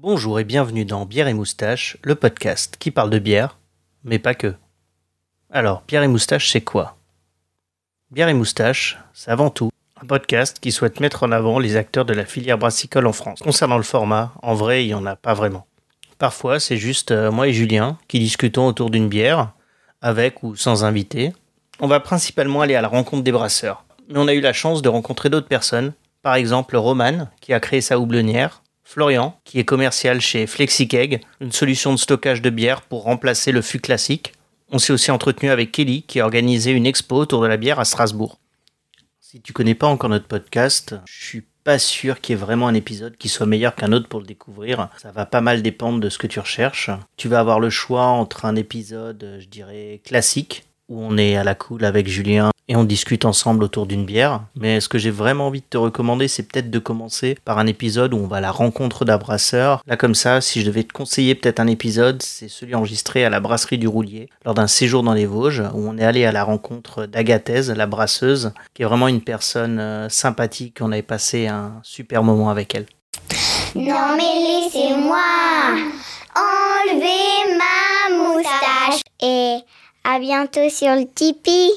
Bonjour et bienvenue dans Bière et Moustache, le podcast qui parle de bière, mais pas que. Alors, Bière et Moustache, c'est quoi? Bière et Moustache, c'est avant tout un podcast qui souhaite mettre en avant les acteurs de la filière brassicole en France. Concernant le format, en vrai, il n'y en a pas vraiment. Parfois, c'est juste euh, moi et Julien qui discutons autour d'une bière, avec ou sans invité. On va principalement aller à la rencontre des brasseurs. Mais on a eu la chance de rencontrer d'autres personnes, par exemple Roman, qui a créé sa houblonnière, Florian, qui est commercial chez FlexiKeg, une solution de stockage de bière pour remplacer le fût classique. On s'est aussi entretenu avec Kelly, qui a organisé une expo autour de la bière à Strasbourg. Si tu connais pas encore notre podcast, je suis pas sûr qu'il y ait vraiment un épisode qui soit meilleur qu'un autre pour le découvrir. Ça va pas mal dépendre de ce que tu recherches. Tu vas avoir le choix entre un épisode, je dirais, classique, où on est à la cool avec Julien et on discute ensemble autour d'une bière. Mais ce que j'ai vraiment envie de te recommander, c'est peut-être de commencer par un épisode où on va à la rencontre d'un brasseur. Là, comme ça, si je devais te conseiller peut-être un épisode, c'est celui enregistré à la brasserie du Roulier, lors d'un séjour dans les Vosges, où on est allé à la rencontre d'Agathèse, la brasseuse, qui est vraiment une personne euh, sympathique. On avait passé un super moment avec elle. Non mais laissez-moi enlever ma moustache et à bientôt sur le Tipeee.